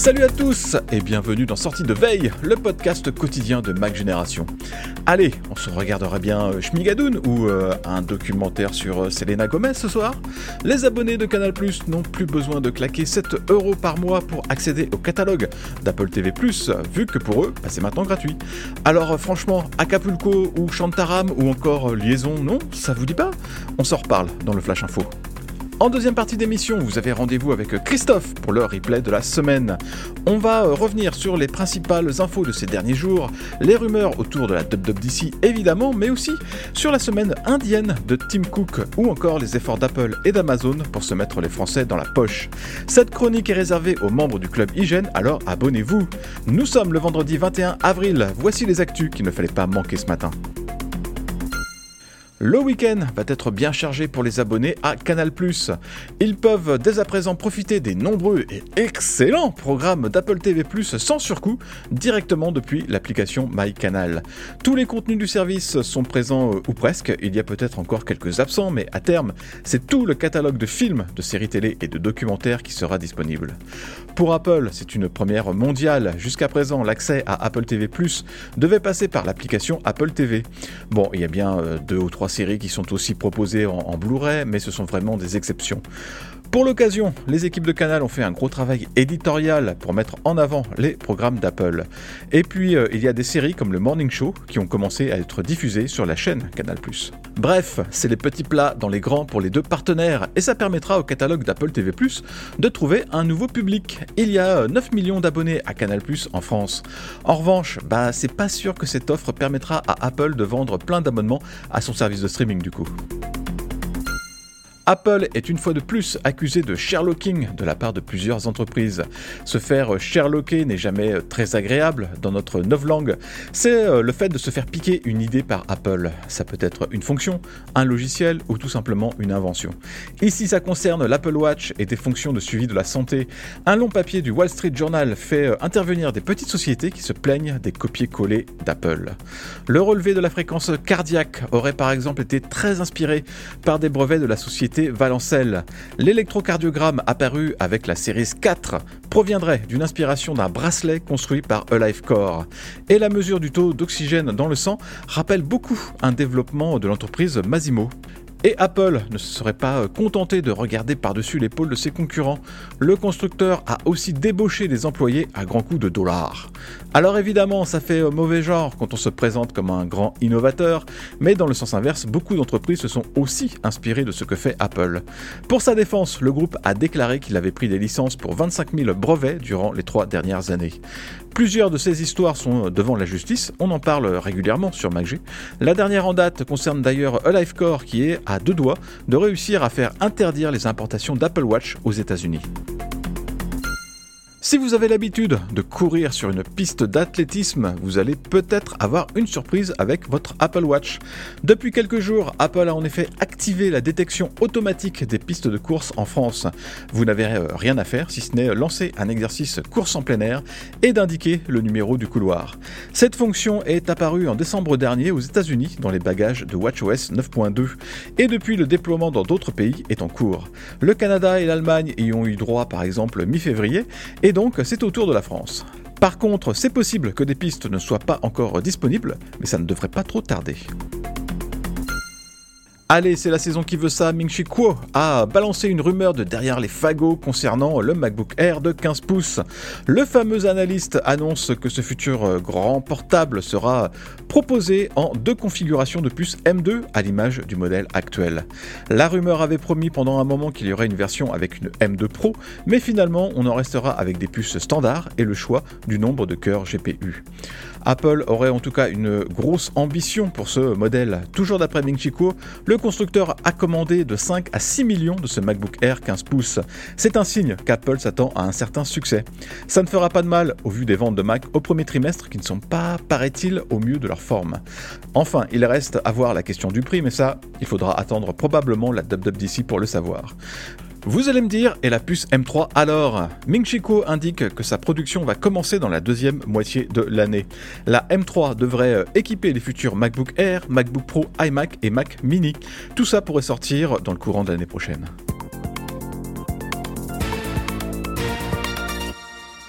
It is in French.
Salut à tous et bienvenue dans Sortie de Veille, le podcast quotidien de Mac Génération. Allez, on se regardera bien euh, Schmigadoon ou euh, un documentaire sur euh, Selena Gomez ce soir. Les abonnés de Canal Plus n'ont plus besoin de claquer 7 euros par mois pour accéder au catalogue d'Apple TV+, vu que pour eux, bah, c'est maintenant gratuit. Alors franchement, Acapulco ou Chantaram ou encore Liaison, non, ça vous dit pas? On s'en reparle dans le Flash Info. En deuxième partie d'émission, vous avez rendez-vous avec Christophe pour le replay de la semaine. On va euh, revenir sur les principales infos de ces derniers jours, les rumeurs autour de la WWDC évidemment, mais aussi sur la semaine indienne de Tim Cook ou encore les efforts d'Apple et d'Amazon pour se mettre les Français dans la poche. Cette chronique est réservée aux membres du club Hygiène, alors abonnez-vous. Nous sommes le vendredi 21 avril, voici les actus qu'il ne fallait pas manquer ce matin. Le week-end va être bien chargé pour les abonnés à Canal+. Ils peuvent dès à présent profiter des nombreux et excellents programmes d'Apple TV+, sans surcoût, directement depuis l'application MyCanal. Tous les contenus du service sont présents euh, ou presque, il y a peut-être encore quelques absents, mais à terme, c'est tout le catalogue de films, de séries télé et de documentaires qui sera disponible. Pour Apple, c'est une première mondiale. Jusqu'à présent, l'accès à Apple TV+, devait passer par l'application Apple TV. Bon, il y a bien euh, deux ou trois séries qui sont aussi proposées en, en Blu-ray, mais ce sont vraiment des exceptions. Pour l'occasion, les équipes de Canal ont fait un gros travail éditorial pour mettre en avant les programmes d'Apple. Et puis, euh, il y a des séries comme le Morning Show qui ont commencé à être diffusées sur la chaîne Canal+. Bref, c'est les petits plats dans les grands pour les deux partenaires et ça permettra au catalogue d'Apple TV+, de trouver un nouveau public. Il y a euh, 9 millions d'abonnés à Canal+, en France. En revanche, bah c'est pas sûr que cette offre permettra à Apple de vendre plein d'abonnements à son service de streaming du coup. Apple est une fois de plus accusé de Sherlocking de la part de plusieurs entreprises. Se faire Sherlocker n'est jamais très agréable dans notre novlangue. C'est euh, le fait de se faire piquer une idée par Apple. Ça peut être une fonction, un logiciel ou tout simplement une invention. Ici, ça concerne l'Apple Watch et des fonctions de suivi de la santé. Un long papier du Wall Street Journal fait euh, intervenir des petites sociétés qui se plaignent des copier-coller d'Apple. Le relevé de la fréquence cardiaque aurait par exemple été très inspiré par des brevets de la société Valencel. L'électrocardiogramme apparu avec la Series 4 proviendrait d'une inspiration d'un bracelet construit par Alive Core. Et la mesure du taux d'oxygène dans le sang rappelle beaucoup un développement de l'entreprise Masimo. Et Apple ne se serait pas contenté de regarder par-dessus l'épaule de ses concurrents. Le constructeur a aussi débauché des employés à grands coups de dollars. Alors évidemment, ça fait mauvais genre quand on se présente comme un grand innovateur, mais dans le sens inverse, beaucoup d'entreprises se sont aussi inspirées de ce que fait Apple. Pour sa défense, le groupe a déclaré qu'il avait pris des licences pour 25 000 brevets durant les trois dernières années. Plusieurs de ces histoires sont devant la justice, on en parle régulièrement sur MacG. La dernière en date concerne d'ailleurs Alive Core qui est à deux doigts de réussir à faire interdire les importations d'Apple Watch aux États-Unis. Si vous avez l'habitude de courir sur une piste d'athlétisme, vous allez peut-être avoir une surprise avec votre Apple Watch. Depuis quelques jours, Apple a en effet activé la détection automatique des pistes de course en France. Vous n'avez euh, rien à faire si ce n'est lancer un exercice course en plein air et d'indiquer le numéro du couloir. Cette fonction est apparue en décembre dernier aux États-Unis dans les bagages de WatchOS 9.2 et depuis le déploiement dans d'autres pays est en cours. Le Canada et l'Allemagne y ont eu droit par exemple mi-février et donc c'est au tour de la France. Par contre, c'est possible que des pistes ne soient pas encore disponibles, mais ça ne devrait pas trop tarder. Allez, c'est la saison qui veut ça. Ming Chi Kuo a balancé une rumeur de derrière les fagots concernant le MacBook Air de 15 pouces. Le fameux analyste annonce que ce futur euh, grand portable sera proposé en deux configurations de puces M2 à l'image du modèle actuel. La rumeur avait promis pendant un moment qu'il y aurait une version avec une M2 Pro, mais finalement on en restera avec des puces standards et le choix du nombre de cœurs GPU. Apple aurait en tout cas une grosse ambition pour ce modèle. Toujours d'après Ming Chi Kuo, le constructeur a commandé de 5 à 6 millions de ce MacBook Air 15 pouces. C'est un signe qu'Apple s'attend à un certain succès. Ça ne fera pas de mal au vu des ventes de Mac au premier trimestre qui ne sont pas, paraît-il, au mieux de leur forme. Enfin, il reste à voir la question du prix, mais ça, il faudra attendre probablement la WWDC pour le savoir. Vous allez me dire, et la puce M3 alors? Ming Chi indique que sa production va commencer dans la deuxième moitié de l'année. La M3 devrait euh, équiper les futurs MacBook Air, MacBook Pro, iMac et Mac Mini. Tout ça pourrait sortir dans le courant de l'année prochaine.